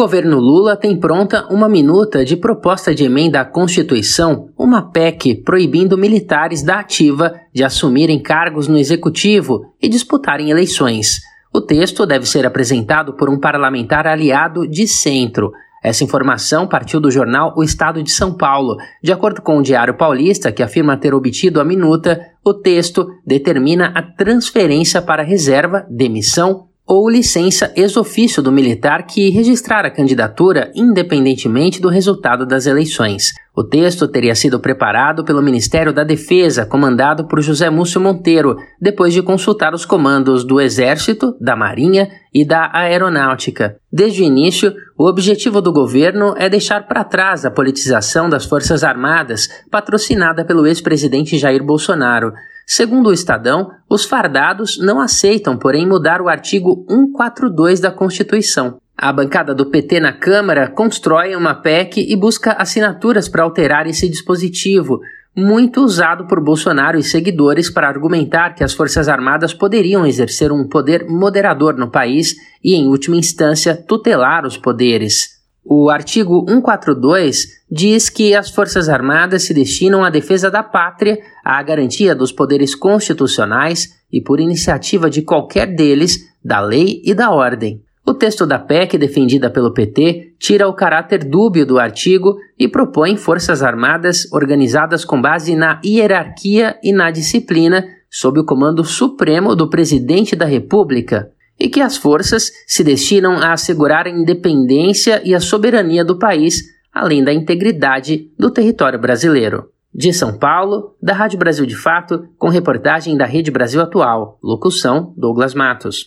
governo Lula tem pronta uma minuta de proposta de emenda à Constituição, uma PEC proibindo militares da ativa de assumirem cargos no executivo e disputarem eleições. O texto deve ser apresentado por um parlamentar aliado de centro. Essa informação partiu do jornal O Estado de São Paulo. De acordo com o Diário Paulista, que afirma ter obtido a minuta, o texto determina a transferência para reserva, demissão ou licença ex-ofício do militar que registrar a candidatura independentemente do resultado das eleições. O texto teria sido preparado pelo Ministério da Defesa, comandado por José Múcio Monteiro, depois de consultar os comandos do Exército, da Marinha e da Aeronáutica. Desde o início, o objetivo do governo é deixar para trás a politização das Forças Armadas, patrocinada pelo ex-presidente Jair Bolsonaro. Segundo o Estadão, os fardados não aceitam, porém, mudar o artigo 142 da Constituição. A bancada do PT na Câmara constrói uma PEC e busca assinaturas para alterar esse dispositivo, muito usado por Bolsonaro e seguidores para argumentar que as Forças Armadas poderiam exercer um poder moderador no país e, em última instância, tutelar os poderes. O artigo 142 diz que as Forças Armadas se destinam à defesa da pátria, à garantia dos poderes constitucionais e, por iniciativa de qualquer deles, da lei e da ordem. O texto da PEC, defendida pelo PT, tira o caráter dúbio do artigo e propõe Forças Armadas organizadas com base na hierarquia e na disciplina, sob o comando supremo do Presidente da República e que as forças se destinam a assegurar a independência e a soberania do país, além da integridade do território brasileiro. De São Paulo, da Rádio Brasil de Fato, com reportagem da Rede Brasil Atual. Locução: Douglas Matos.